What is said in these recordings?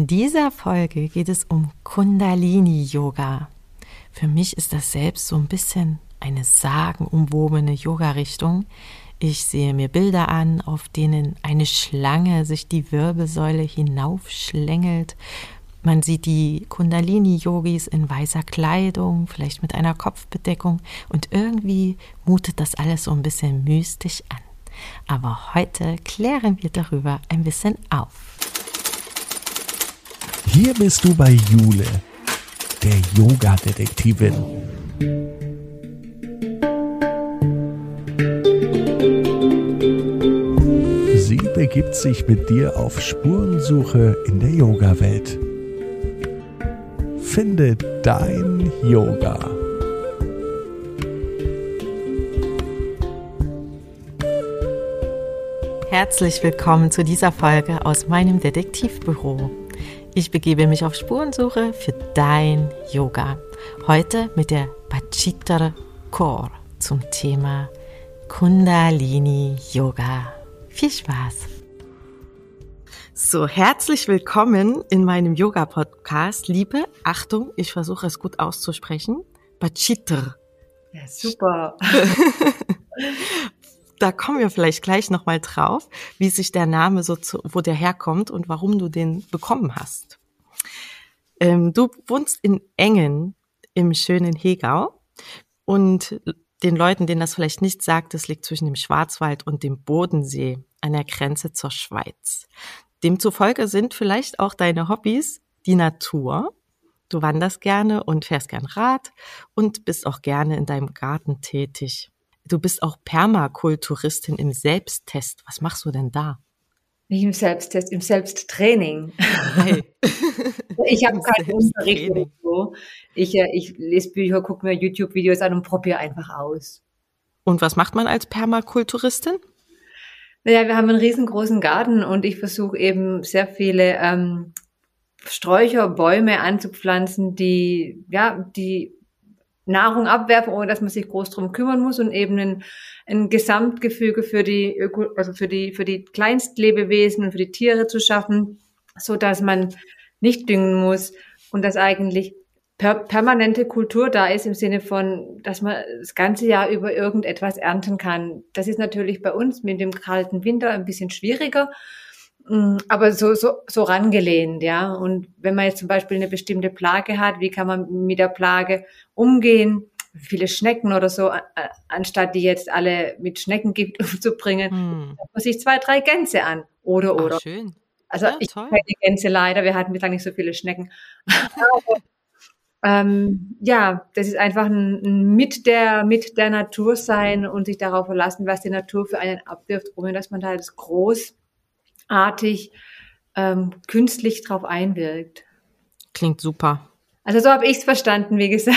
In dieser Folge geht es um Kundalini-Yoga. Für mich ist das selbst so ein bisschen eine sagenumwobene Yoga-Richtung. Ich sehe mir Bilder an, auf denen eine Schlange sich die Wirbelsäule hinaufschlängelt. Man sieht die Kundalini-Yogis in weißer Kleidung, vielleicht mit einer Kopfbedeckung und irgendwie mutet das alles so ein bisschen mystisch an. Aber heute klären wir darüber ein bisschen auf. Hier bist du bei Jule, der Yoga-Detektivin. Sie begibt sich mit dir auf Spurensuche in der Yoga-Welt. Finde dein Yoga. Herzlich willkommen zu dieser Folge aus meinem Detektivbüro. Ich begebe mich auf Spurensuche für dein Yoga. Heute mit der Pachitra Core zum Thema Kundalini Yoga. Viel Spaß! So, herzlich willkommen in meinem Yoga-Podcast. Liebe, Achtung, ich versuche es gut auszusprechen. Pachitra. Ja, super. da kommen wir vielleicht gleich nochmal drauf, wie sich der Name so zu, wo der herkommt und warum du den bekommen hast. Ähm, du wohnst in Engen im schönen Hegau und den Leuten, denen das vielleicht nicht sagt, es liegt zwischen dem Schwarzwald und dem Bodensee an der Grenze zur Schweiz. Demzufolge sind vielleicht auch deine Hobbys die Natur. Du wanderst gerne und fährst gern Rad und bist auch gerne in deinem Garten tätig. Du bist auch Permakulturistin im Selbsttest. Was machst du denn da? Nicht im Selbsttest, im Selbsttraining. Hey. ich habe keinen Unterricht oder so. Ich, äh, ich lese Bücher, gucke mir YouTube-Videos an und probiere einfach aus. Und was macht man als Permakulturistin? Naja, wir haben einen riesengroßen Garten und ich versuche eben sehr viele ähm, Sträucher, Bäume anzupflanzen, die, ja, die Nahrung abwerfen, ohne dass man sich groß drum kümmern muss und eben ein, ein Gesamtgefüge für die Öko, also für die für die Kleinstlebewesen und für die Tiere zu schaffen, so dass man nicht düngen muss und dass eigentlich per permanente Kultur da ist im Sinne von, dass man das ganze Jahr über irgendetwas ernten kann. Das ist natürlich bei uns mit dem kalten Winter ein bisschen schwieriger, aber so, so, so rangelehnt, ja. Und wenn man jetzt zum Beispiel eine bestimmte Plage hat, wie kann man mit der Plage umgehen? Viele Schnecken oder so, anstatt die jetzt alle mit Schneckengift umzubringen, hm. man sich zwei, drei Gänse an. Oder, oder. Ach, schön. Also ja, ich keine Gänse leider, wir hatten bislang nicht so viele Schnecken. ähm, ja, das ist einfach ein, ein, mit der mit der Natur sein und sich darauf verlassen, was die Natur für einen abwirft, ohne dass man da jetzt großartig ähm, künstlich drauf einwirkt. Klingt super. Also so habe ich es verstanden, wie gesagt.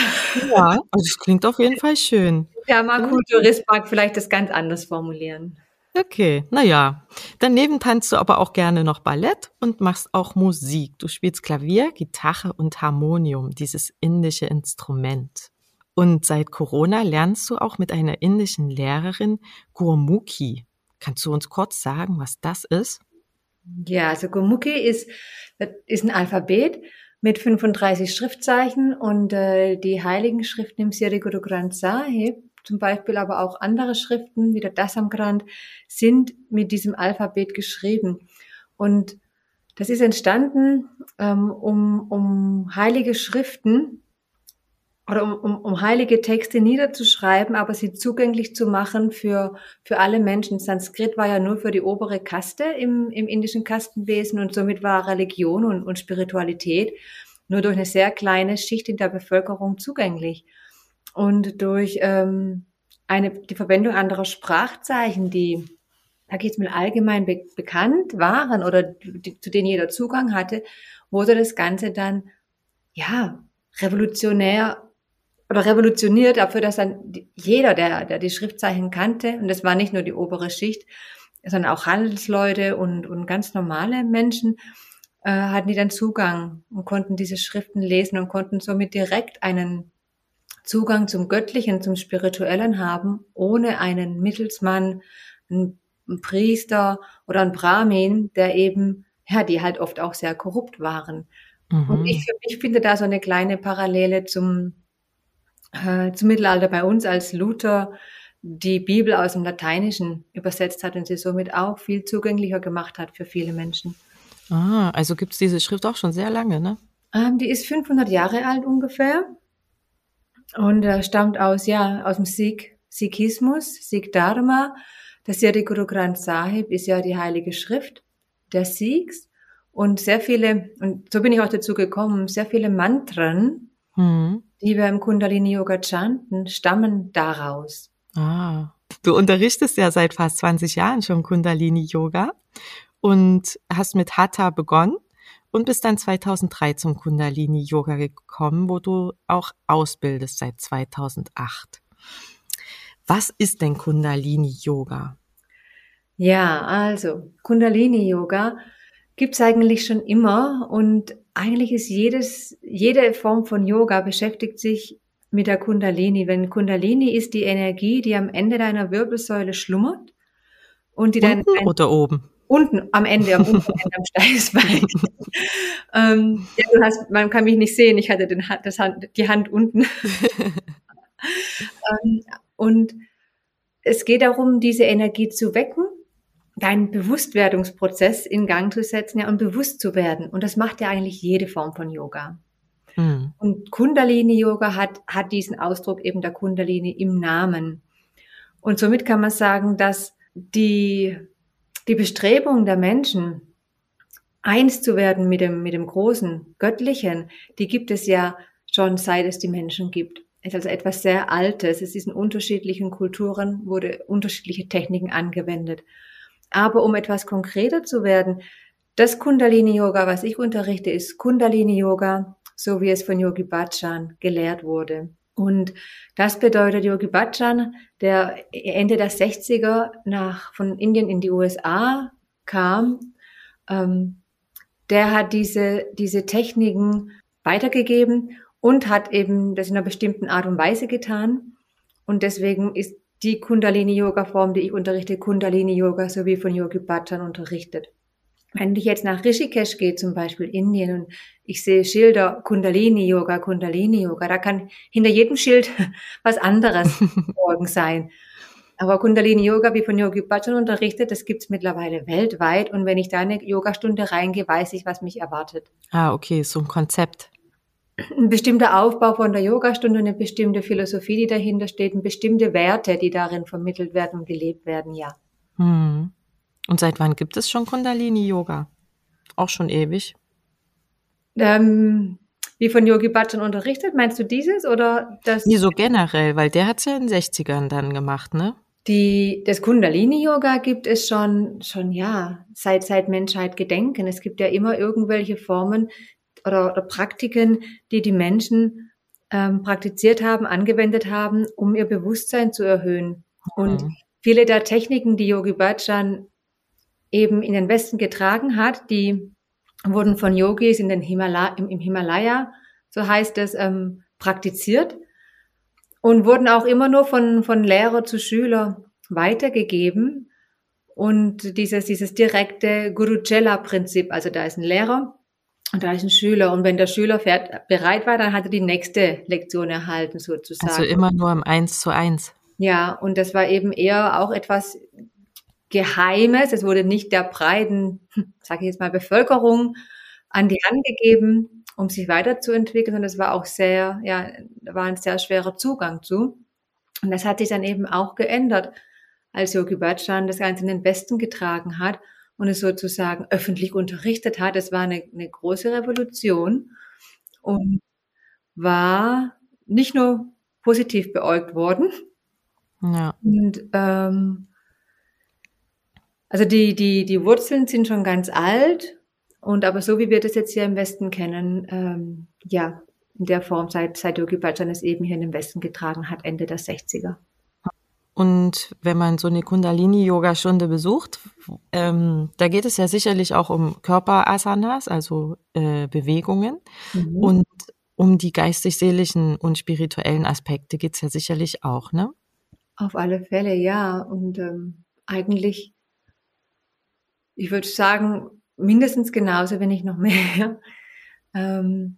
Ja, also es klingt auf jeden Fall schön. Ja, Kulturist mag vielleicht das ganz anders formulieren. Okay, naja. Daneben tanzt du aber auch gerne noch Ballett und machst auch Musik. Du spielst Klavier, Gitarre und Harmonium, dieses indische Instrument. Und seit Corona lernst du auch mit einer indischen Lehrerin Gurmukhi. Kannst du uns kurz sagen, was das ist? Ja, also Gurmukhi ist, ist ein Alphabet mit 35 Schriftzeichen und äh, die heiligen Schriften im Sri Guru Granth Sahib zum Beispiel aber auch andere Schriften, wie der Dasamgrand, sind mit diesem Alphabet geschrieben. Und das ist entstanden, ähm, um, um heilige Schriften oder um, um, um heilige Texte niederzuschreiben, aber sie zugänglich zu machen für, für alle Menschen. Sanskrit war ja nur für die obere Kaste im, im indischen Kastenwesen und somit war Religion und, und Spiritualität nur durch eine sehr kleine Schicht in der Bevölkerung zugänglich und durch ähm, eine, die Verwendung anderer Sprachzeichen, die, sag ich jetzt mal, allgemein be bekannt waren oder die, zu denen jeder Zugang hatte, wurde das Ganze dann, ja, revolutionär oder revolutioniert dafür, dass dann jeder, der, der die Schriftzeichen kannte, und das war nicht nur die obere Schicht, sondern auch Handelsleute und, und ganz normale Menschen, äh, hatten die dann Zugang und konnten diese Schriften lesen und konnten somit direkt einen Zugang zum Göttlichen, zum Spirituellen haben, ohne einen Mittelsmann, einen Priester oder einen Brahmin, der eben ja, die halt oft auch sehr korrupt waren. Mhm. Und ich mich finde da so eine kleine Parallele zum, äh, zum Mittelalter bei uns, als Luther die Bibel aus dem Lateinischen übersetzt hat und sie somit auch viel zugänglicher gemacht hat für viele Menschen. Ah, also gibt es diese Schrift auch schon sehr lange, ne? Ähm, die ist 500 Jahre alt ungefähr und äh, stammt aus, ja, aus dem Sikh, Sikhismus, Sikh Dharma. Das Sri Guru Granth Sahib ist ja die heilige Schrift der Sikhs und sehr viele, und so bin ich auch dazu gekommen, sehr viele Mantren, mhm. Die wir im Kundalini Yoga chanten, stammen daraus. Ah, du unterrichtest ja seit fast 20 Jahren schon Kundalini Yoga und hast mit Hatha begonnen und bist dann 2003 zum Kundalini Yoga gekommen, wo du auch ausbildest seit 2008. Was ist denn Kundalini Yoga? Ja, also Kundalini Yoga gibt's eigentlich schon immer und eigentlich ist jedes, jede Form von Yoga beschäftigt sich mit der Kundalini. Wenn Kundalini ist die Energie, die am Ende deiner Wirbelsäule schlummert und die Unten dein, oder oben? Unten, am Ende, am Ende, am Steißbein. ähm, ja, du hast, man kann mich nicht sehen, ich hatte den, das Hand, die Hand unten. ähm, und es geht darum, diese Energie zu wecken, deinen Bewusstwerdungsprozess in Gang zu setzen ja, und bewusst zu werden. Und das macht ja eigentlich jede Form von Yoga. Mhm. Und Kundalini-Yoga hat, hat diesen Ausdruck eben der Kundalini im Namen. Und somit kann man sagen, dass die, die Bestrebung der Menschen, eins zu werden mit dem, mit dem großen Göttlichen, die gibt es ja schon seit es die Menschen gibt. Es ist also etwas sehr Altes. Es ist in unterschiedlichen Kulturen, wurde unterschiedliche Techniken angewendet. Aber um etwas konkreter zu werden, das Kundalini-Yoga, was ich unterrichte, ist Kundalini-Yoga so wie es von Yogi Bhajan gelehrt wurde. Und das bedeutet, Yogi Bhajan, der Ende der 60er nach, von Indien in die USA kam, ähm, der hat diese, diese Techniken weitergegeben und hat eben das in einer bestimmten Art und Weise getan. Und deswegen ist die Kundalini-Yoga-Form, die ich unterrichte, Kundalini-Yoga, so wie von Yogi Bhajan unterrichtet. Wenn ich jetzt nach Rishikesh gehe, zum Beispiel Indien, und ich sehe Schilder Kundalini Yoga, Kundalini Yoga, da kann hinter jedem Schild was anderes morgen sein. Aber Kundalini Yoga, wie von Yogi Bhajan unterrichtet, das gibt's mittlerweile weltweit. Und wenn ich da eine Yogastunde reingehe, weiß ich, was mich erwartet. Ah, okay, so ein Konzept. Ein bestimmter Aufbau von der Yogastunde, eine bestimmte Philosophie, die dahinter steht, und bestimmte Werte, die darin vermittelt werden und gelebt werden, ja. Hm. Und seit wann gibt es schon Kundalini-Yoga? Auch schon ewig. Ähm, wie von Yogi Bhajan unterrichtet, meinst du dieses oder das? Nee, so generell, weil der hat es ja in den 60ern dann gemacht, ne? Die, das Kundalini-Yoga gibt es schon, schon, ja, seit, seit Menschheit gedenken. Es gibt ja immer irgendwelche Formen oder, oder Praktiken, die die Menschen ähm, praktiziert haben, angewendet haben, um ihr Bewusstsein zu erhöhen. Mhm. Und viele der Techniken, die Yogi Bhajan eben in den Westen getragen hat, die wurden von Yogis in den Himalaya, im, Himalaya, so heißt es, ähm, praktiziert und wurden auch immer nur von, von Lehrer zu Schüler weitergegeben. Und dieses, dieses direkte Guru-Chela-Prinzip, also da ist ein Lehrer und da ist ein Schüler. Und wenn der Schüler fährt, bereit war, dann hat er die nächste Lektion erhalten, sozusagen. Also immer nur im Eins zu eins. Ja, und das war eben eher auch etwas Geheimes. Es wurde nicht der breiten, sage ich jetzt mal, Bevölkerung an die Hand gegeben, um sich weiterzuentwickeln, sondern es war auch sehr, ja, da war ein sehr schwerer Zugang zu. Und das hat sich dann eben auch geändert, als Yogi Bhajan das Ganze in den Westen getragen hat und es sozusagen öffentlich unterrichtet hat. Es war eine, eine große Revolution und war nicht nur positiv beäugt worden. Ja. Und ähm, also die, die, die Wurzeln sind schon ganz alt und aber so wie wir das jetzt hier im Westen kennen, ähm, ja, in der Form seit, seit Yogi Bhajan es eben hier in den Westen getragen hat, Ende der 60er. Und wenn man so eine Kundalini-Yoga-Stunde besucht, ähm, da geht es ja sicherlich auch um Körperasanas, also äh, Bewegungen. Mhm. Und um die geistig-seelischen und spirituellen Aspekte geht's ja sicherlich auch, ne? Auf alle Fälle, ja. Und ähm, eigentlich ich würde sagen, mindestens genauso, wenn nicht noch mehr. Ähm,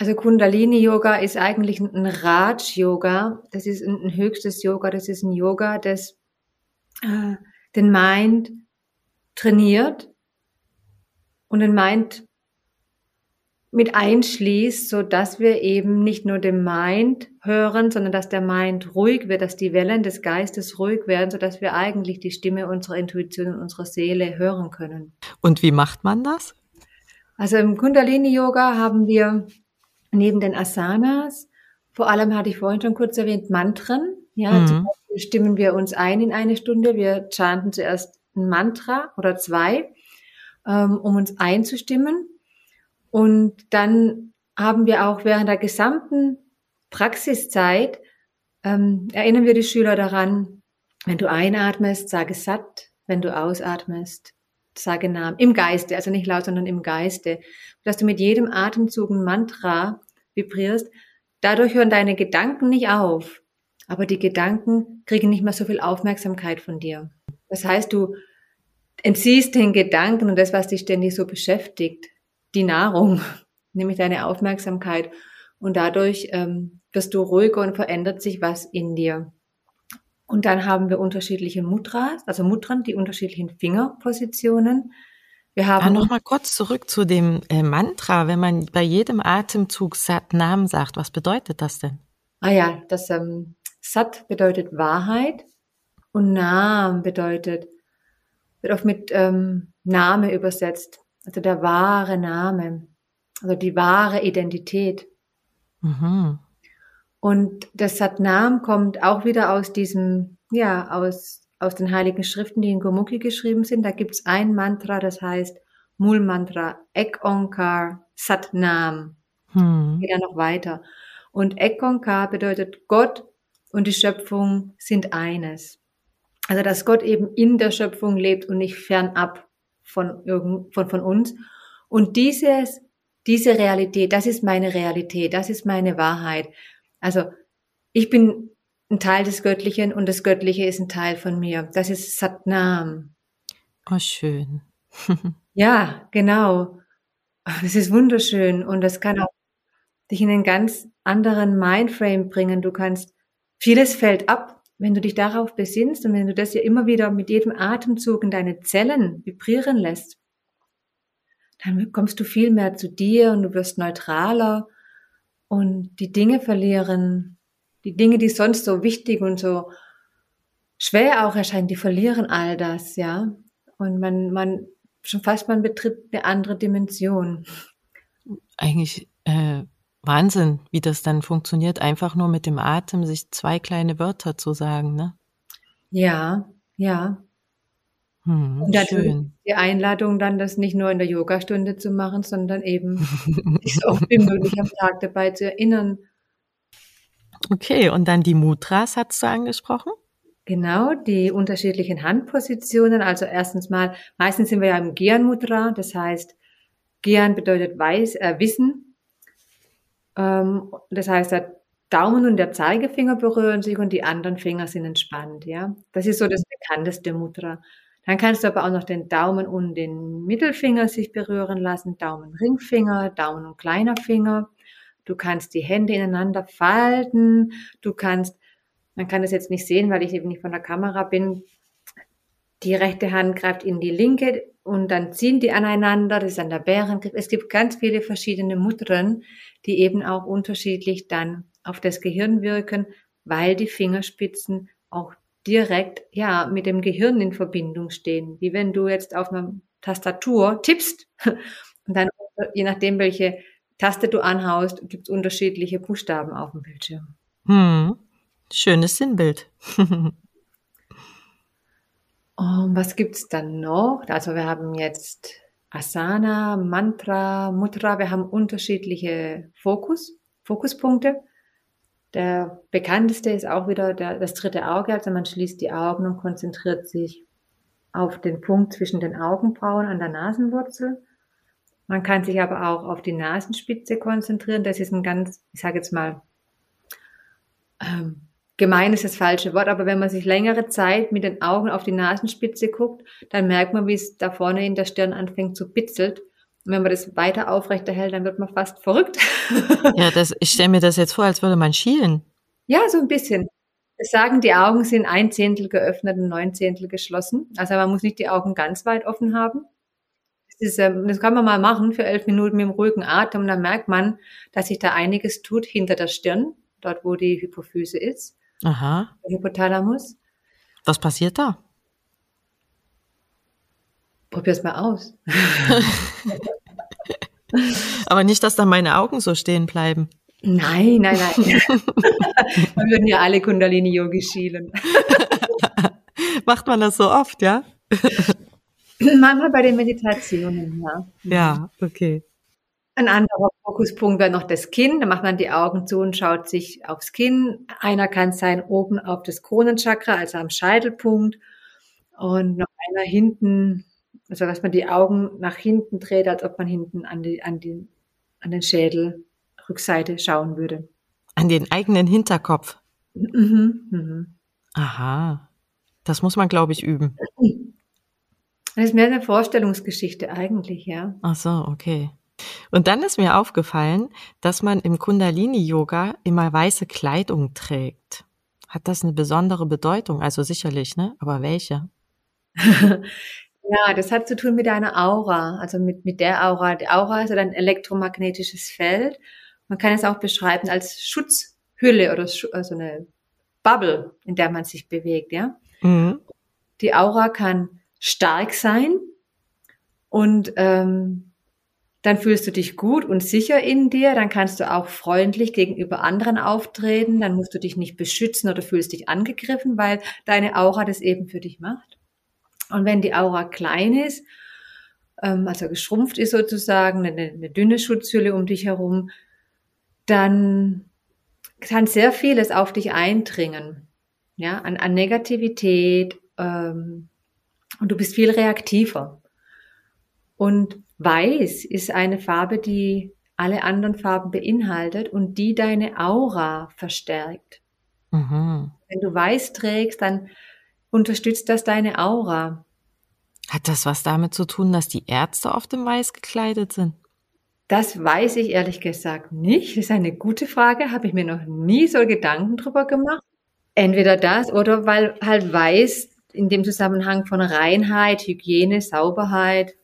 also Kundalini-Yoga ist eigentlich ein Raj-Yoga. Das ist ein, ein, höchstes Yoga. Das ist ein Yoga, das äh, den Mind trainiert und den Mind mit einschließt, so dass wir eben nicht nur den Mind hören, sondern dass der Mind ruhig wird, dass die Wellen des Geistes ruhig werden, so dass wir eigentlich die Stimme unserer Intuition und unserer Seele hören können. Und wie macht man das? Also im Kundalini Yoga haben wir neben den Asanas, vor allem hatte ich vorhin schon kurz erwähnt, Mantren. Ja, mhm. zum Beispiel stimmen wir uns ein in eine Stunde. Wir chanten zuerst ein Mantra oder zwei, ähm, um uns einzustimmen. Und dann haben wir auch während der gesamten Praxiszeit, ähm, erinnern wir die Schüler daran, wenn du einatmest, sage satt, wenn du ausatmest, sage Namen, im Geiste, also nicht laut, sondern im Geiste, dass du mit jedem Atemzug ein Mantra vibrierst. Dadurch hören deine Gedanken nicht auf, aber die Gedanken kriegen nicht mehr so viel Aufmerksamkeit von dir. Das heißt, du entziehst den Gedanken und das, was dich ständig so beschäftigt, die Nahrung, nämlich deine Aufmerksamkeit. Und dadurch ähm, wirst du ruhiger und verändert sich was in dir. Und dann haben wir unterschiedliche Mudras, also Mudran, die unterschiedlichen Fingerpositionen. Wir haben ah, noch mal kurz zurück zu dem äh, Mantra. Wenn man bei jedem Atemzug Sat Nam sagt, was bedeutet das denn? Ah ja, das ähm, Sat bedeutet Wahrheit und Nam bedeutet wird oft mit ähm, Name übersetzt also der wahre Name, also die wahre Identität. Mhm. Und das Satnam kommt auch wieder aus diesem, ja, aus, aus den heiligen Schriften, die in Gomukhi geschrieben sind. Da gibt's ein Mantra, das heißt Mul Mantra, Ek Onkar Satnam. Hm. Geht dann noch weiter. Und Ek Onkar bedeutet Gott und die Schöpfung sind eines. Also dass Gott eben in der Schöpfung lebt und nicht fernab von, irgend, von, von uns. Und dieses, diese Realität, das ist meine Realität, das ist meine Wahrheit. Also ich bin ein Teil des Göttlichen und das Göttliche ist ein Teil von mir. Das ist Satnam. Oh, schön. ja, genau. Das ist wunderschön und das kann auch dich in einen ganz anderen Mindframe bringen. Du kannst, vieles fällt ab, wenn du dich darauf besinnst und wenn du das ja immer wieder mit jedem Atemzug in deine Zellen vibrieren lässt, dann kommst du viel mehr zu dir und du wirst neutraler und die Dinge verlieren, die Dinge, die sonst so wichtig und so schwer auch erscheinen, die verlieren all das, ja. Und man, man, schon fast man betritt eine andere Dimension. Eigentlich äh, Wahnsinn, wie das dann funktioniert, einfach nur mit dem Atem sich zwei kleine Wörter zu sagen, ne? Ja, ja. Hm, und dann die Einladung dann, das nicht nur in der Yogastunde zu machen, sondern eben sich so oft wie möglich am Tag dabei zu erinnern. Okay, und dann die Mudras hast du angesprochen? Genau, die unterschiedlichen Handpositionen. Also erstens mal, meistens sind wir ja im Gyan Mudra, das heißt, Gyan bedeutet Weiß, äh, Wissen, ähm, das heißt, der Daumen und der Zeigefinger berühren sich und die anderen Finger sind entspannt, ja. Das ist so das bekannteste Mudra. Dann kannst du aber auch noch den Daumen und den Mittelfinger sich berühren lassen, Daumen, Ringfinger, Daumen und kleiner Finger. Du kannst die Hände ineinander falten. Du kannst, man kann das jetzt nicht sehen, weil ich eben nicht von der Kamera bin. Die rechte Hand greift in die linke und dann ziehen die aneinander. Das ist dann der Bärengriff. Es gibt ganz viele verschiedene Mudren, die eben auch unterschiedlich dann auf das Gehirn wirken, weil die Fingerspitzen auch direkt ja mit dem Gehirn in Verbindung stehen. Wie wenn du jetzt auf einer Tastatur tippst und dann je nachdem welche Taste du anhaust, gibt es unterschiedliche Buchstaben auf dem Bildschirm. Hm. Schönes Sinnbild. Und was gibt's dann noch? Also wir haben jetzt Asana, Mantra, Mudra. Wir haben unterschiedliche Fokus, Fokuspunkte. Der bekannteste ist auch wieder der, das dritte Auge. Also man schließt die Augen und konzentriert sich auf den Punkt zwischen den Augenbrauen an der Nasenwurzel. Man kann sich aber auch auf die Nasenspitze konzentrieren. Das ist ein ganz, ich sage jetzt mal, ähm, gemein ist das falsche Wort, aber wenn man sich längere Zeit mit den Augen auf die Nasenspitze guckt, dann merkt man, wie es da vorne in der Stirn anfängt zu bitzelt. Und wenn man das weiter aufrechterhält, dann wird man fast verrückt. Ja, das, ich stelle mir das jetzt vor, als würde man schielen. Ja, so ein bisschen. Es sagen, die Augen sind ein Zehntel geöffnet und neun Zehntel geschlossen. Also man muss nicht die Augen ganz weit offen haben. Das, ist, ähm, das kann man mal machen für elf Minuten mit dem ruhigen Atem. Dann merkt man, dass sich da einiges tut hinter der Stirn, dort wo die Hypophyse ist, Aha. der Hypothalamus. Was passiert da? Probier's mal aus. Aber nicht, dass da meine Augen so stehen bleiben. Nein, nein, nein. Wir würden ja alle Kundalini-Yogi schielen. Macht man das so oft, ja? Manchmal bei den Meditationen, ja. Ja, okay. Ein anderer Fokuspunkt wäre noch das Kinn. Da macht man die Augen zu und schaut sich aufs Kinn. Einer kann sein oben auf das Kronenchakra, also am Scheitelpunkt. Und noch einer hinten, also dass man die Augen nach hinten dreht, als ob man hinten an, die, an, die, an den Schädel, Rückseite schauen würde. An den eigenen Hinterkopf. Mhm, mhm. Aha. Das muss man, glaube ich, üben. Das ist mehr eine Vorstellungsgeschichte eigentlich, ja. Ach so, okay. Und dann ist mir aufgefallen, dass man im Kundalini-Yoga immer weiße Kleidung trägt. Hat das eine besondere Bedeutung? Also sicherlich, ne? Aber welche? Ja, das hat zu tun mit deiner Aura, also mit, mit der Aura. Die Aura ist ja ein elektromagnetisches Feld. Man kann es auch beschreiben als Schutzhülle oder Schu also eine Bubble, in der man sich bewegt, ja. Mhm. Die Aura kann stark sein und ähm, dann fühlst du dich gut und sicher in dir, dann kannst du auch freundlich gegenüber anderen auftreten, dann musst du dich nicht beschützen oder fühlst dich angegriffen, weil deine Aura das eben für dich macht. Und wenn die Aura klein ist, ähm, also geschrumpft ist sozusagen, eine, eine dünne Schutzhülle um dich herum, dann kann sehr vieles auf dich eindringen, ja, an, an Negativität, ähm, und du bist viel reaktiver. Und weiß ist eine Farbe, die alle anderen Farben beinhaltet und die deine Aura verstärkt. Mhm. Wenn du weiß trägst, dann unterstützt das deine Aura. Hat das was damit zu tun, dass die Ärzte oft im Weiß gekleidet sind? Das weiß ich ehrlich gesagt nicht. Das ist eine gute Frage, habe ich mir noch nie so Gedanken drüber gemacht. Entweder das oder weil halt weiß in dem Zusammenhang von Reinheit, Hygiene, Sauberheit.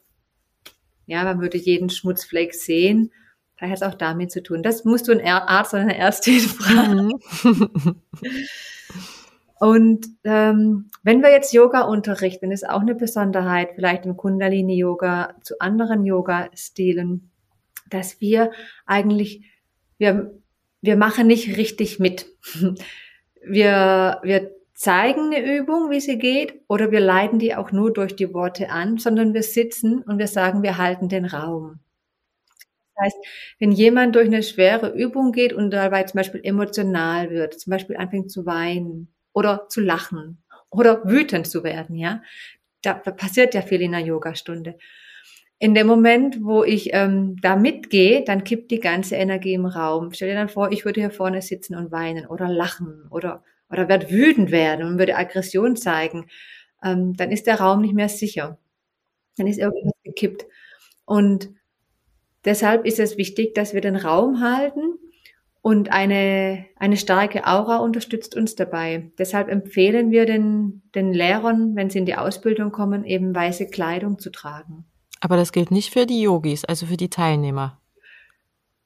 Ja, man würde jeden Schmutzfleck sehen. Da hat es auch damit zu tun. Das musst du einen Arzt oder eine Ärztin fragen. Und ähm, wenn wir jetzt Yoga unterrichten, ist auch eine Besonderheit, vielleicht im Kundalini-Yoga zu anderen Yoga-Stilen, dass wir eigentlich, wir, wir machen nicht richtig mit. Wir, wir zeigen eine Übung, wie sie geht, oder wir leiten die auch nur durch die Worte an, sondern wir sitzen und wir sagen, wir halten den Raum. Das heißt, wenn jemand durch eine schwere Übung geht und dabei zum Beispiel emotional wird, zum Beispiel anfängt zu weinen oder zu lachen oder wütend zu werden, ja, da, passiert ja viel in einer Yogastunde. In dem Moment, wo ich ähm, da mitgehe, dann kippt die ganze Energie im Raum. Stell dir dann vor, ich würde hier vorne sitzen und weinen oder lachen oder oder wird wütend werden und würde Aggression zeigen, ähm, dann ist der Raum nicht mehr sicher. Dann ist irgendwas gekippt. Und deshalb ist es wichtig, dass wir den Raum halten und eine, eine starke Aura unterstützt uns dabei. Deshalb empfehlen wir den, den Lehrern, wenn sie in die Ausbildung kommen, eben weiße Kleidung zu tragen. Aber das gilt nicht für die Yogis, also für die Teilnehmer.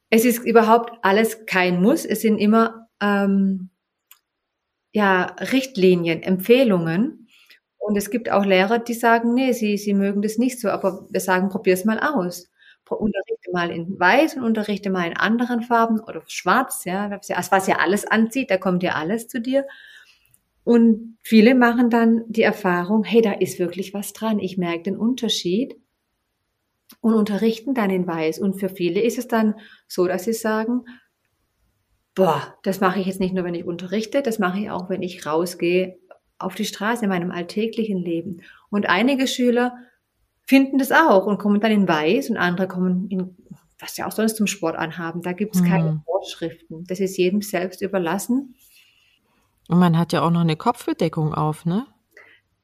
Es ist überhaupt alles kein Muss. Es sind immer ähm, ja Richtlinien, Empfehlungen. Und es gibt auch Lehrer, die sagen, nee, sie, sie mögen das nicht so, aber wir sagen, probier's mal aus. Unterrichte mal in weiß und unterrichte mal in anderen Farben oder schwarz, ja, was ja alles anzieht, da kommt ja alles zu dir. Und viele machen dann die Erfahrung, hey, da ist wirklich was dran, ich merke den Unterschied und unterrichten dann in weiß. Und für viele ist es dann so, dass sie sagen, boah, das mache ich jetzt nicht nur, wenn ich unterrichte, das mache ich auch, wenn ich rausgehe auf die Straße in meinem alltäglichen Leben. Und einige Schüler finden das auch und kommen dann in Weiß und andere kommen in, was sie auch sonst zum Sport anhaben. Da gibt es keine Mhm. Vorschriften. Das ist jedem selbst überlassen. Und man hat ja auch noch eine Kopfbedeckung auf, ne?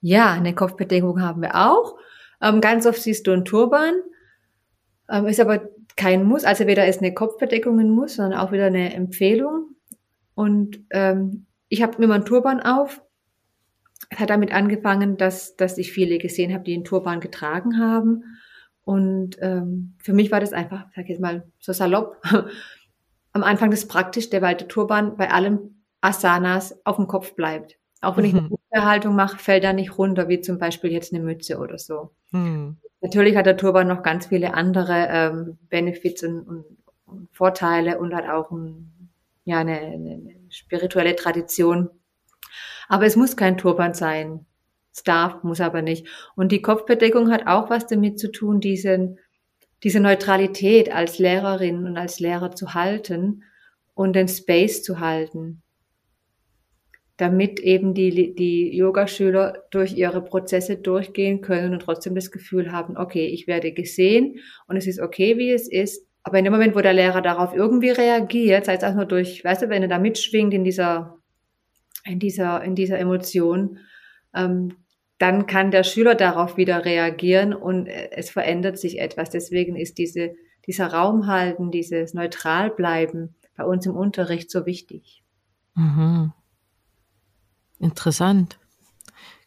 Ja, eine Kopfbedeckung haben wir auch. Ähm, ganz oft siehst du einen Turban, ähm, ist aber kein Muss. Also weder ist eine Kopfbedeckung ein Muss, sondern auch wieder eine Empfehlung. Und ähm, ich habe immer einen Turban auf. Es hat damit angefangen, dass, dass ich viele gesehen habe, die einen Turban getragen haben. Und ähm, für mich war das einfach, sag ich jetzt mal so salopp, am Anfang das Praktischste, weil der Turban bei allen Asanas auf dem Kopf bleibt. Auch wenn ich eine Haltung mache, fällt er nicht runter, wie zum Beispiel jetzt eine Mütze oder so. Mhm. Natürlich hat der Turban noch ganz viele andere ähm, Benefits und, und, und, Vorteile und hat auch ein, ja, eine, eine spirituelle Tradition. Aber es muss kein Turban sein. Es darf, muss aber nicht. Und die Kopfbedeckung hat auch was damit zu tun, diesen, diese Neutralität als Lehrerin und als Lehrer zu halten und den Space zu halten damit eben die, die Yogaschüler durch ihre Prozesse durchgehen können und trotzdem das Gefühl haben, okay, ich werde gesehen und es ist okay, wie es ist. Aber in dem Moment, wo der Lehrer darauf irgendwie reagiert, sei es auch nur durch, weißt du, wenn er da mitschwingt in dieser, in dieser, in dieser Emotion, ähm, dann kann der Schüler darauf wieder reagieren und es verändert sich etwas. Deswegen ist diese, dieser Raum halten, dieses Neutralbleiben bei uns im Unterricht so wichtig. Mhm. Interessant.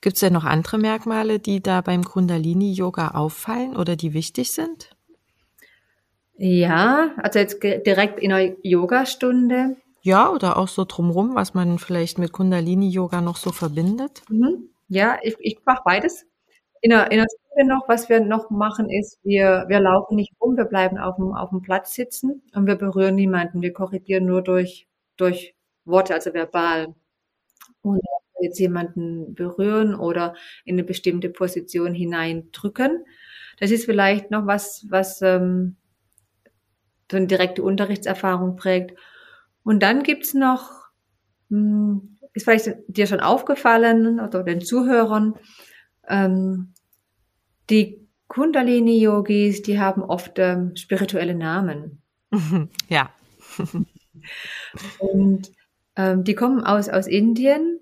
Gibt es denn noch andere Merkmale, die da beim Kundalini-Yoga auffallen oder die wichtig sind? Ja, also jetzt direkt in einer Yogastunde. Ja, oder auch so drumrum, was man vielleicht mit Kundalini-Yoga noch so verbindet. Mhm. Ja, ich, ich mache beides. In einer, in einer Stunde noch, was wir noch machen, ist, wir, wir laufen nicht rum, wir bleiben auf dem, auf dem Platz sitzen und wir berühren niemanden. Wir korrigieren nur durch, durch Worte, also verbal. Und jetzt jemanden berühren oder in eine bestimmte Position hineindrücken. Das ist vielleicht noch was, was ähm, so eine direkte Unterrichtserfahrung prägt. Und dann gibt's noch, hm, ist vielleicht dir schon aufgefallen oder den Zuhörern, ähm, die Kundalini-Yogis, die haben oft ähm, spirituelle Namen. Ja. Und ähm, die kommen aus, aus Indien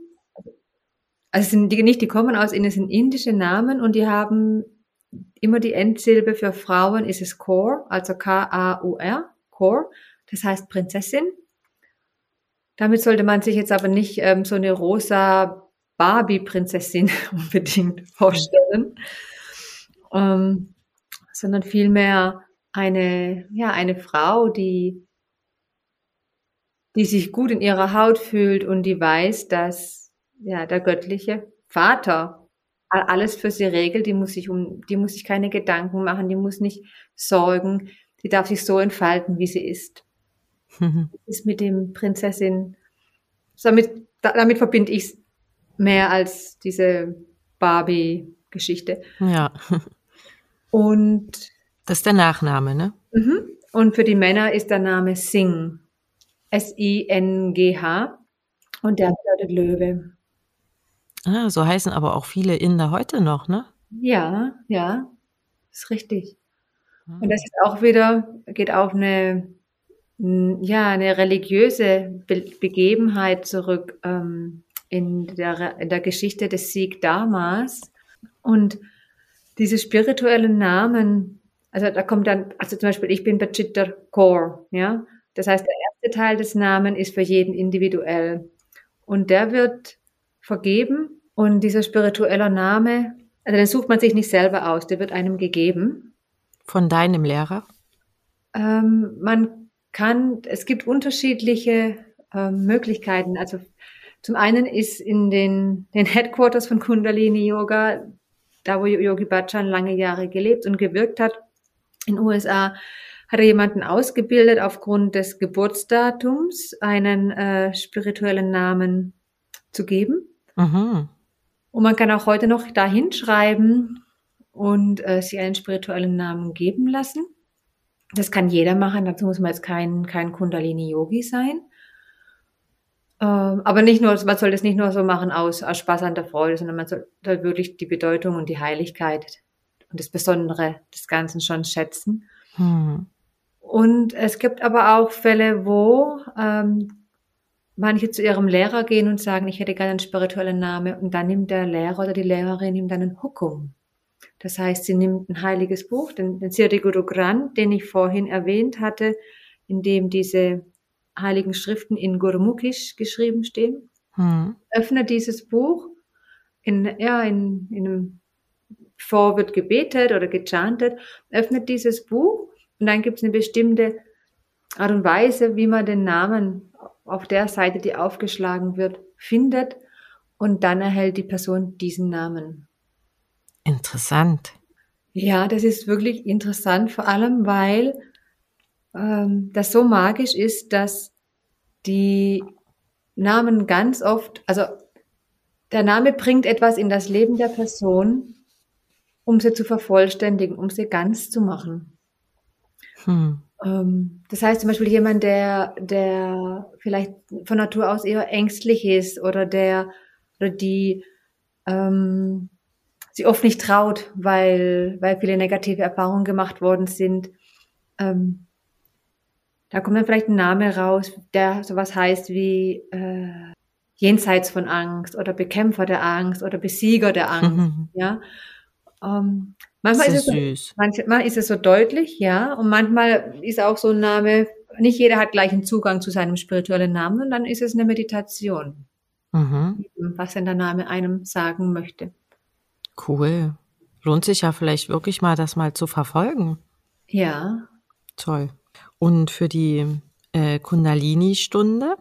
also sind die nicht, die kommen aus Indien, sind indische Namen und die haben immer die Endsilbe für Frauen ist es Core, also K-A-U-R, Core, das heißt Prinzessin. Damit sollte man sich jetzt aber nicht ähm, so eine rosa Barbie-Prinzessin unbedingt vorstellen, ähm, sondern vielmehr eine, ja, eine Frau, die, die sich gut in ihrer Haut fühlt und die weiß, dass ja, der göttliche Vater alles für sie regelt, die muss sich um, die muss sich keine Gedanken machen, die muss nicht sorgen, die darf sich so entfalten, wie sie ist. Mhm. Ist mit dem Prinzessin, damit, damit verbinde ich es mehr als diese Barbie-Geschichte. Ja. Und das ist der Nachname, ne? Mhm. Und für die Männer ist der Name Singh. S-I-N-G-H. Und der bedeutet Löwe. Ah, so heißen aber auch viele Inder heute noch, ne? Ja, ja, ist richtig. Ah. Und das ist auch wieder, geht auf eine, ja, eine religiöse Be Begebenheit zurück ähm, in, der, in der Geschichte des Sikh damals. Und diese spirituellen Namen, also da kommt dann, also zum Beispiel, ich bin Bachitter Kaur, ja. Das heißt, der erste Teil des Namens ist für jeden individuell. Und der wird vergeben und dieser spirituelle Name, also den sucht man sich nicht selber aus, der wird einem gegeben. Von deinem Lehrer? Ähm, man kann, es gibt unterschiedliche ähm, Möglichkeiten. Also zum einen ist in den, den Headquarters von Kundalini Yoga, da wo Yogi Bhajan lange Jahre gelebt und gewirkt hat, in den USA, hat er jemanden ausgebildet, aufgrund des Geburtsdatums einen äh, spirituellen Namen zu geben. Mhm. Und man kann auch heute noch da hinschreiben und äh, sich einen spirituellen Namen geben lassen. Das kann jeder machen, dazu muss man jetzt kein, kein Kundalini-Yogi sein. Ähm, aber nicht nur, man soll das nicht nur so machen aus, aus Spaß an der Freude, sondern man soll wirklich die Bedeutung und die Heiligkeit und das Besondere des Ganzen schon schätzen. Hm. Und es gibt aber auch Fälle, wo ähm, manche zu ihrem Lehrer gehen und sagen, ich hätte gerne einen spirituellen Namen und dann nimmt der Lehrer oder die Lehrerin nimmt dann einen Hukum. Das heißt, sie nimmt ein heiliges Buch, den, den Siri Guru Granth, den ich vorhin erwähnt hatte, in dem diese heiligen Schriften in Gurmukhisch geschrieben stehen, hm. öffnet dieses Buch, in, ja, in, in einem vor wird gebetet oder gechantet, öffnet dieses Buch und dann gibt es eine bestimmte Art und Weise, wie man den Namen auf der Seite, die aufgeschlagen wird, findet und dann erhält die Person diesen Namen. Interessant. Ja, das ist wirklich interessant, vor allem weil ähm, das so magisch ist, dass die Namen ganz oft, also der Name bringt etwas in das Leben der Person, um sie zu vervollständigen, um sie ganz zu machen. Hm. Ähm, das heißt zum Beispiel jemand, der, der vielleicht von Natur aus eher ängstlich ist oder der oder die ähm, sie oft nicht traut, weil, weil viele negative Erfahrungen gemacht worden sind. Ähm, da kommt dann vielleicht ein Name raus, der sowas heißt wie äh, jenseits von Angst oder Bekämpfer der Angst oder Besieger der Angst. Ja. Ähm, manchmal, ist, ist es so, manchmal ist es so deutlich, ja, und manchmal ist auch so ein Name, nicht jeder hat gleichen Zugang zu seinem spirituellen Namen und dann ist es eine Meditation, mhm. was denn der Name einem sagen möchte. Cool. Lohnt sich ja vielleicht wirklich mal, das mal zu verfolgen. Ja. Toll. Und für die äh, Kundalini-Stunde,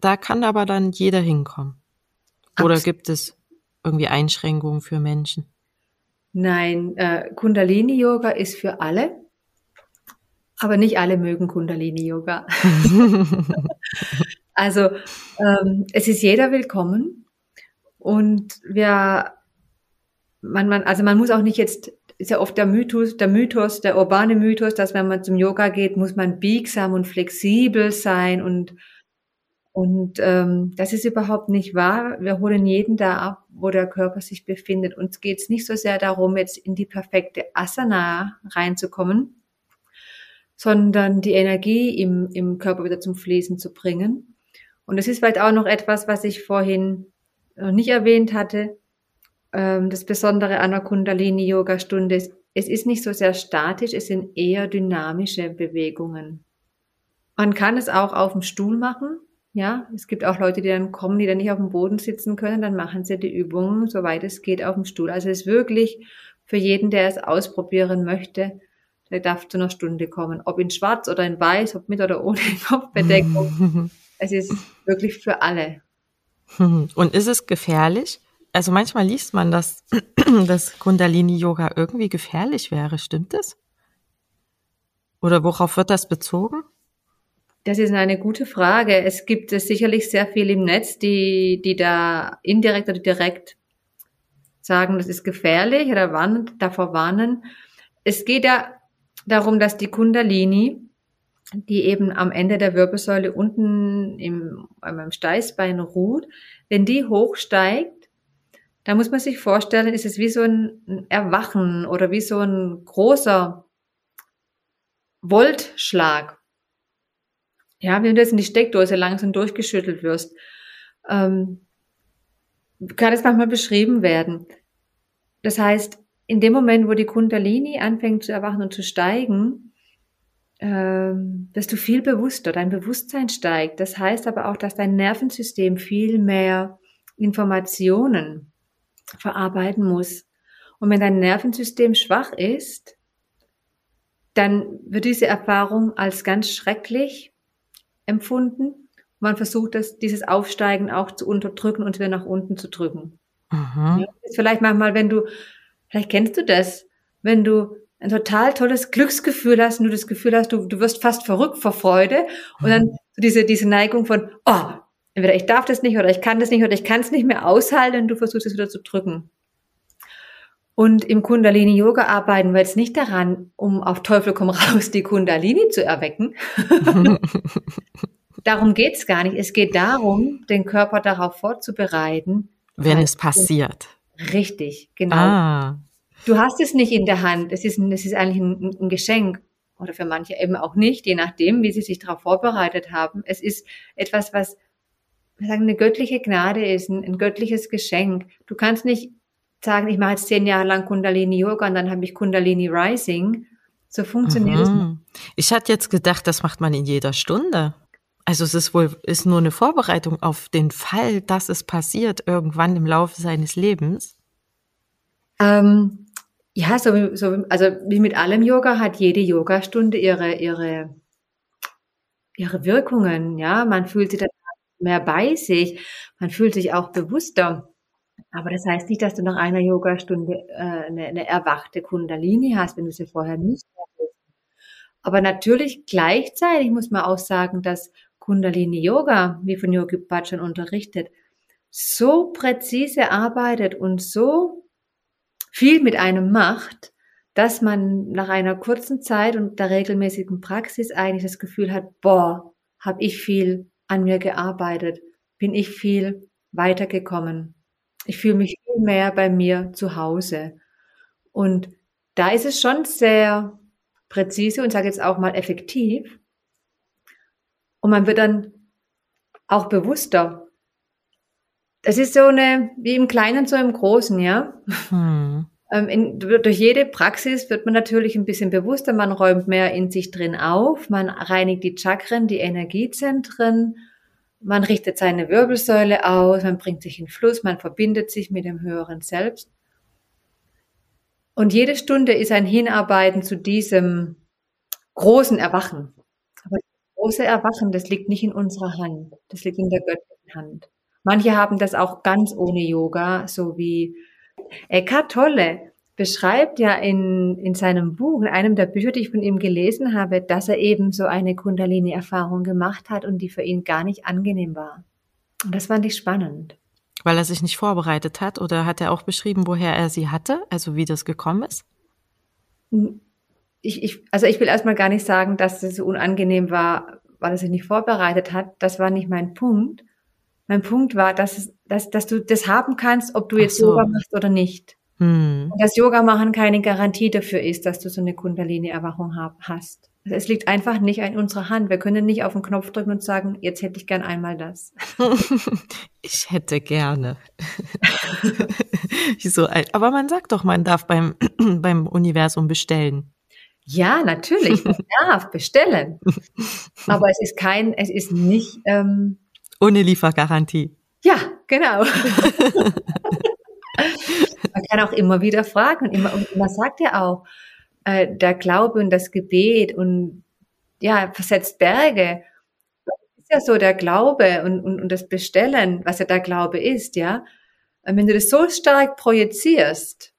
da kann aber dann jeder hinkommen. Oder Abs gibt es irgendwie Einschränkungen für Menschen? Nein, äh, Kundalini-Yoga ist für alle, aber nicht alle mögen Kundalini-Yoga. also ähm, es ist jeder willkommen und wir, man, man, also man muss auch nicht jetzt ist ja oft der Mythos, der Mythos, der urbane Mythos, dass wenn man zum Yoga geht, muss man biegsam und flexibel sein und und ähm, das ist überhaupt nicht wahr. Wir holen jeden da ab, wo der Körper sich befindet. Uns geht es nicht so sehr darum, jetzt in die perfekte Asana reinzukommen, sondern die Energie im, im Körper wieder zum Fließen zu bringen. Und das ist vielleicht auch noch etwas, was ich vorhin noch nicht erwähnt hatte. Ähm, das Besondere an der Kundalini-Yoga-Stunde ist, es ist nicht so sehr statisch, es sind eher dynamische Bewegungen. Man kann es auch auf dem Stuhl machen. Ja, es gibt auch Leute, die dann kommen, die dann nicht auf dem Boden sitzen können, dann machen sie die Übungen, soweit es geht, auf dem Stuhl. Also es ist wirklich für jeden, der es ausprobieren möchte, der darf zu einer Stunde kommen. Ob in schwarz oder in weiß, ob mit oder ohne Kopfbedeckung. es ist wirklich für alle. Und ist es gefährlich? Also manchmal liest man, dass das Kundalini-Yoga irgendwie gefährlich wäre. Stimmt es? Oder worauf wird das bezogen? Das ist eine gute Frage. Es gibt es sicherlich sehr viel im Netz, die, die da indirekt oder direkt sagen, das ist gefährlich oder warnen, davor warnen. Es geht ja darum, dass die Kundalini, die eben am Ende der Wirbelsäule unten im, im Steißbein ruht, wenn die hochsteigt, da muss man sich vorstellen, ist es wie so ein Erwachen oder wie so ein großer Voltschlag. Ja, wenn du jetzt in die Steckdose langsam durchgeschüttelt wirst, ähm, kann es manchmal beschrieben werden. Das heißt, in dem Moment, wo die Kundalini anfängt zu erwachen und zu steigen, ähm, dass du viel bewusster, dein Bewusstsein steigt. Das heißt aber auch, dass dein Nervensystem viel mehr Informationen verarbeiten muss. Und wenn dein Nervensystem schwach ist, dann wird diese Erfahrung als ganz schrecklich empfunden. Man versucht, das, dieses Aufsteigen auch zu unterdrücken und wieder nach unten zu drücken. Mhm. Ja, vielleicht manchmal, wenn du, vielleicht kennst du das, wenn du ein total tolles Glücksgefühl hast und du das Gefühl hast, du, du wirst fast verrückt vor Freude und dann diese, diese Neigung von, oh, entweder ich darf das nicht oder ich kann das nicht oder ich kann es nicht mehr aushalten und du versuchst es wieder zu drücken. Und im Kundalini Yoga arbeiten wir jetzt nicht daran, um auf Teufel komm raus die Kundalini zu erwecken. darum geht's gar nicht. Es geht darum, den Körper darauf vorzubereiten. Wenn es passiert. Richtig, genau. Ah. Du hast es nicht in der Hand. Es ist, es ist eigentlich ein, ein Geschenk. Oder für manche eben auch nicht, je nachdem, wie sie sich darauf vorbereitet haben. Es ist etwas, was sagen, eine göttliche Gnade ist, ein, ein göttliches Geschenk. Du kannst nicht sagen, ich mache jetzt zehn Jahre lang Kundalini Yoga und dann habe ich Kundalini Rising. So funktioniert es. Mhm. Ich hatte jetzt gedacht, das macht man in jeder Stunde. Also es ist wohl ist nur eine Vorbereitung auf den Fall, dass es passiert irgendwann im Laufe seines Lebens. Ähm, ja, so, so, also wie mit allem Yoga hat jede Yogastunde ihre ihre ihre Wirkungen. Ja, man fühlt sich dann mehr bei sich, man fühlt sich auch bewusster. Aber das heißt nicht, dass du nach einer Yogastunde äh, eine, eine erwachte Kundalini hast, wenn du sie vorher nicht hattest. Aber natürlich gleichzeitig muss man auch sagen, dass Kundalini Yoga, wie von Yogi Bhajan unterrichtet, so präzise arbeitet und so viel mit einem macht, dass man nach einer kurzen Zeit und der regelmäßigen Praxis eigentlich das Gefühl hat, boah, habe ich viel an mir gearbeitet, bin ich viel weitergekommen. Ich fühle mich viel mehr bei mir zu Hause. Und da ist es schon sehr präzise und sage jetzt auch mal effektiv, und man wird dann auch bewusster. Das ist so eine, wie im Kleinen, so im Großen, ja. Hm. Ähm, in, durch jede Praxis wird man natürlich ein bisschen bewusster, man räumt mehr in sich drin auf, man reinigt die Chakren, die Energiezentren, man richtet seine Wirbelsäule aus, man bringt sich in Fluss, man verbindet sich mit dem höheren Selbst. Und jede Stunde ist ein Hinarbeiten zu diesem großen Erwachen große Erwachen, das liegt nicht in unserer Hand. Das liegt in der göttlichen Hand. Manche haben das auch ganz ohne Yoga, so wie Eckhart Tolle beschreibt ja in, in seinem Buch, in einem der Bücher, die ich von ihm gelesen habe, dass er eben so eine Kundalini-Erfahrung gemacht hat und die für ihn gar nicht angenehm war. Und das fand ich spannend. Weil er sich nicht vorbereitet hat oder hat er auch beschrieben, woher er sie hatte, also wie das gekommen ist? ich, ich, also ich will erstmal gar nicht sagen, dass es so unangenehm war, weil er sich nicht vorbereitet hat. Das war nicht mein Punkt. Mein Punkt war, dass, dass, dass du das haben kannst, ob du jetzt so. Yoga machst oder nicht. Hm. Und dass Yoga machen keine Garantie dafür ist, dass du so eine Kundalini-Erwachung hast. Also es liegt einfach nicht in unserer Hand. Wir können nicht auf den Knopf drücken und sagen, jetzt hätte ich gern einmal das. ich hätte gerne. so, aber man sagt doch, man darf beim, beim Universum bestellen. Ja, natürlich, man darf bestellen. Aber es ist kein, es ist nicht. Ähm, Ohne Liefergarantie. Ja, genau. man kann auch immer wieder fragen und immer, und man sagt ja auch, äh, der Glaube und das Gebet und ja, versetzt Berge. Das ist ja so der Glaube und, und, und das Bestellen, was ja der Glaube ist, ja. Und wenn du das so stark projizierst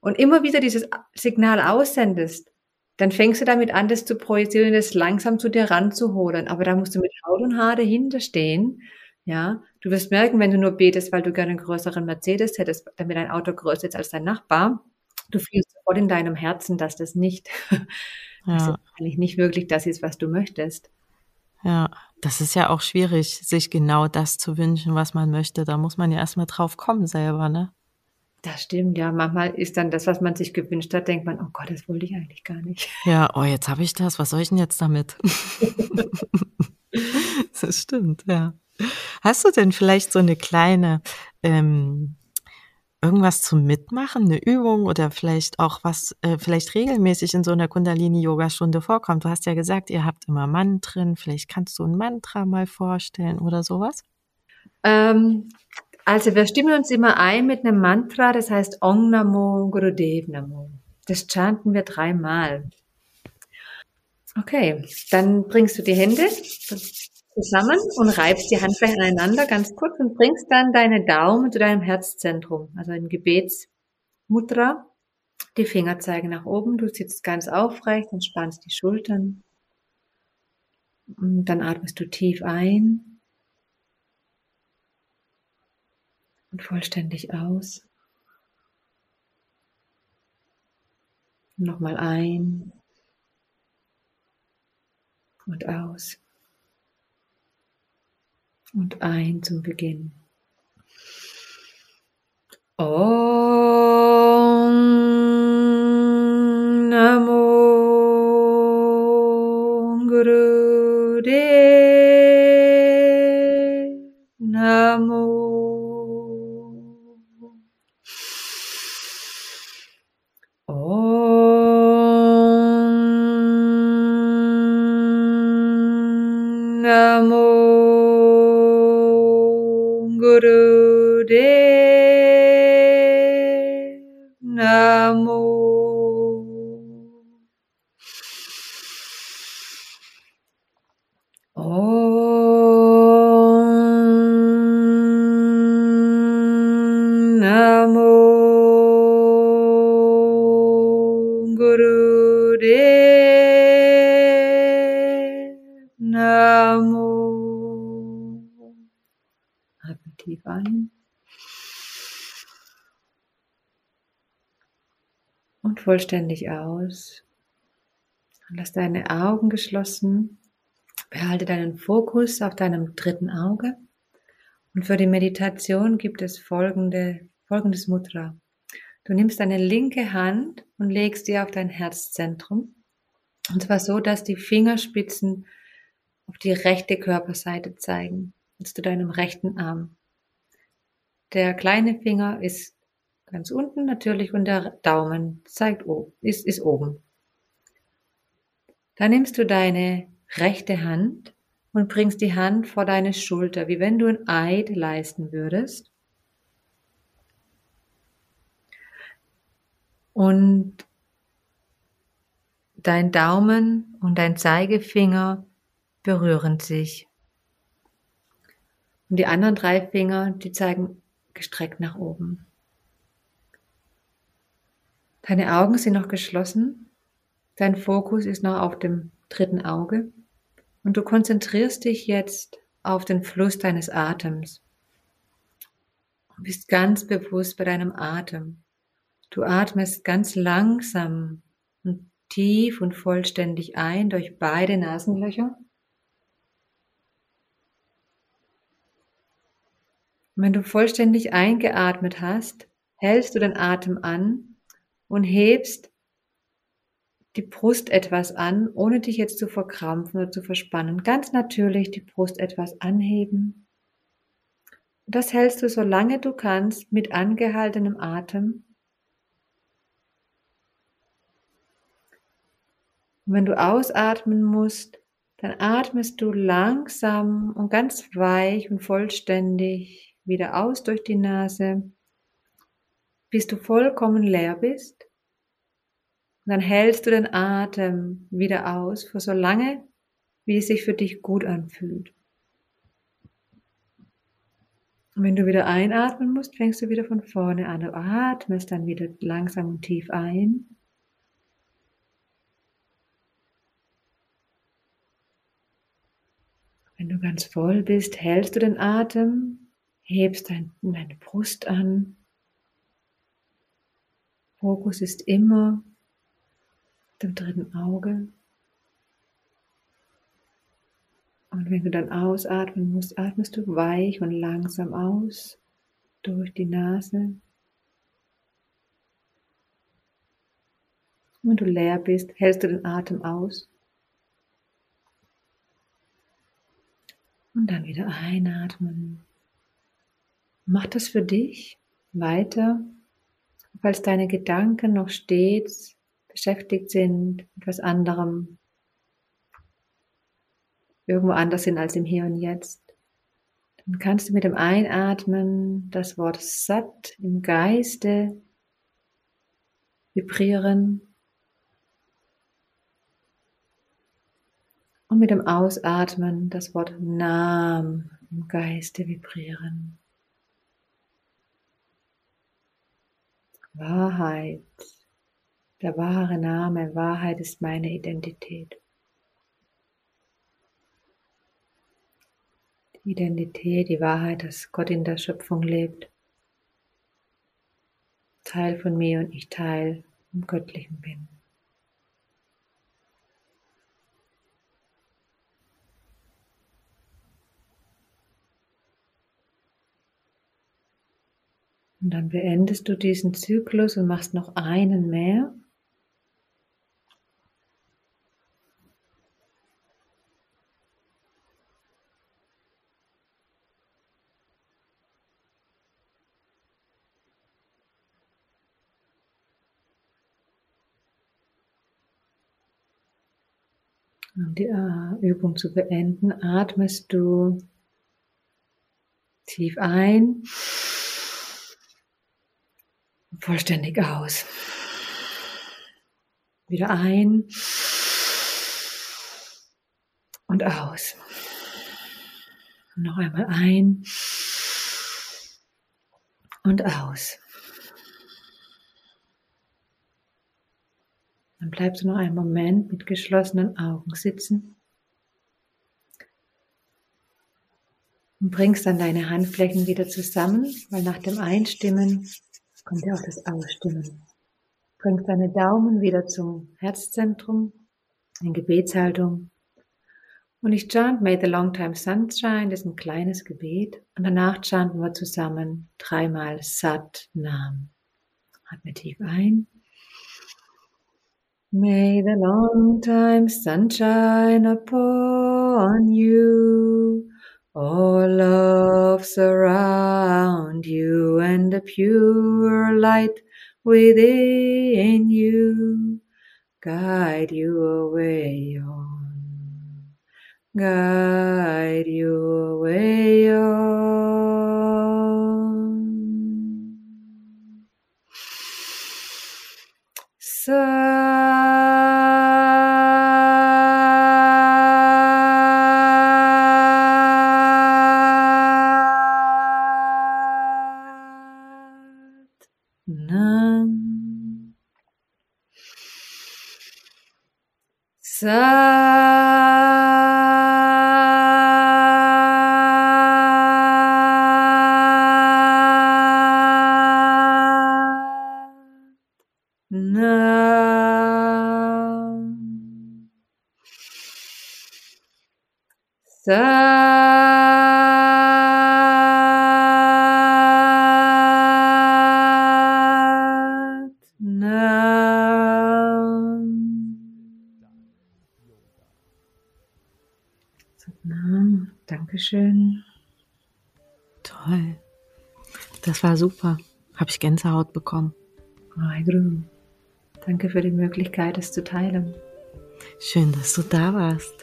und immer wieder dieses Signal aussendest, dann fängst du damit an, das zu projizieren, das langsam zu dir ranzuholen. Aber da musst du mit Haut und Haar dahinter stehen. Ja, du wirst merken, wenn du nur betest, weil du gerne einen größeren Mercedes hättest, damit dein Auto größer ist als dein Nachbar, du fühlst sofort in deinem Herzen, dass das nicht, ja. das eigentlich nicht wirklich das ist, was du möchtest. Ja, das ist ja auch schwierig, sich genau das zu wünschen, was man möchte. Da muss man ja erstmal drauf kommen selber, ne? Das stimmt, ja. Manchmal ist dann das, was man sich gewünscht hat, denkt man, oh Gott, das wollte ich eigentlich gar nicht. Ja, oh, jetzt habe ich das. Was soll ich denn jetzt damit? das stimmt, ja. Hast du denn vielleicht so eine kleine ähm, irgendwas zum Mitmachen, eine Übung oder vielleicht auch was äh, vielleicht regelmäßig in so einer Kundalini-Yoga-Stunde vorkommt? Du hast ja gesagt, ihr habt immer Mantren. Vielleicht kannst du ein Mantra mal vorstellen oder sowas? Ähm, also wir stimmen uns immer ein mit einem Mantra, das heißt Ong Namo Gurudev Namo. Das chanten wir dreimal. Okay, dann bringst du die Hände zusammen und reibst die Handflächen aneinander ganz kurz und bringst dann deine Daumen zu deinem Herzzentrum, also ein Gebetsmudra. Die Finger zeigen nach oben, du sitzt ganz aufrecht, entspannst die Schultern. Und dann atmest du tief ein und vollständig aus. Nochmal ein und aus und ein zum Beginn. Om Namo Guru Guru Dev. Vollständig aus. Und lass deine Augen geschlossen. Behalte deinen Fokus auf deinem dritten Auge. Und für die Meditation gibt es folgende, folgendes Mudra. Du nimmst deine linke Hand und legst sie auf dein Herzzentrum. Und zwar so, dass die Fingerspitzen auf die rechte Körperseite zeigen. Zu deinem rechten Arm. Der kleine Finger ist Ganz unten natürlich und der Daumen zeigt ist, ist oben. Dann nimmst du deine rechte Hand und bringst die Hand vor deine Schulter, wie wenn du ein Eid leisten würdest. Und dein Daumen und dein Zeigefinger berühren sich. Und die anderen drei Finger, die zeigen gestreckt nach oben. Deine Augen sind noch geschlossen. Dein Fokus ist noch auf dem dritten Auge. Und du konzentrierst dich jetzt auf den Fluss deines Atems. Du bist ganz bewusst bei deinem Atem. Du atmest ganz langsam und tief und vollständig ein durch beide Nasenlöcher. Und wenn du vollständig eingeatmet hast, hältst du den Atem an und hebst die Brust etwas an, ohne dich jetzt zu verkrampfen oder zu verspannen. Ganz natürlich die Brust etwas anheben. Das hältst du so lange du kannst mit angehaltenem Atem. Und wenn du ausatmen musst, dann atmest du langsam und ganz weich und vollständig wieder aus durch die Nase bis du vollkommen leer bist. Und dann hältst du den Atem wieder aus für so lange, wie es sich für dich gut anfühlt. Und wenn du wieder einatmen musst, fängst du wieder von vorne an. Du atmest dann wieder langsam und tief ein. Wenn du ganz voll bist, hältst du den Atem, hebst deine Brust an Fokus ist immer dem dritten Auge. Und wenn du dann ausatmen musst, atmest du weich und langsam aus durch die Nase. Wenn du leer bist, hältst du den Atem aus. Und dann wieder einatmen. Mach das für dich weiter falls deine Gedanken noch stets beschäftigt sind mit was anderem, irgendwo anders sind als im Hier und Jetzt, dann kannst du mit dem Einatmen das Wort satt im Geiste vibrieren und mit dem Ausatmen das Wort Nam im Geiste vibrieren. Wahrheit, der wahre Name, Wahrheit ist meine Identität. Die Identität, die Wahrheit, dass Gott in der Schöpfung lebt. Teil von mir und ich Teil im Göttlichen bin. Und dann beendest du diesen Zyklus und machst noch einen mehr. Um die äh, Übung zu beenden, atmest du tief ein vollständig aus. Wieder ein und aus. noch einmal ein und aus. Dann bleibst du noch einen Moment mit geschlossenen Augen sitzen und bringst dann deine Handflächen wieder zusammen, weil nach dem Einstimmen kommt ja auch das Ausstimmen. Bringst deine Daumen wieder zum Herzzentrum in Gebetshaltung. Und ich chant May the Long Time Sunshine, das ist ein kleines Gebet. Und danach chanten wir zusammen dreimal Sat Nam. Atme tief ein. May the long time sunshine upon you, all love surround you, and the pure light within you guide you away on, guide you away on. So. Das war super. Habe ich Gänsehaut bekommen. Oh, Danke für die Möglichkeit, es zu teilen. Schön, dass du da warst.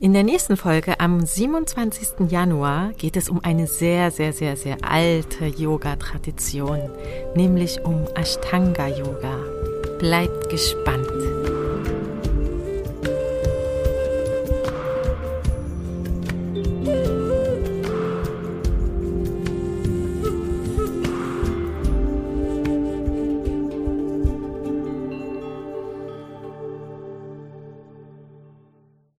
In der nächsten Folge am 27. Januar geht es um eine sehr, sehr, sehr, sehr alte Yoga-Tradition, nämlich um Ashtanga-Yoga. Bleibt gespannt.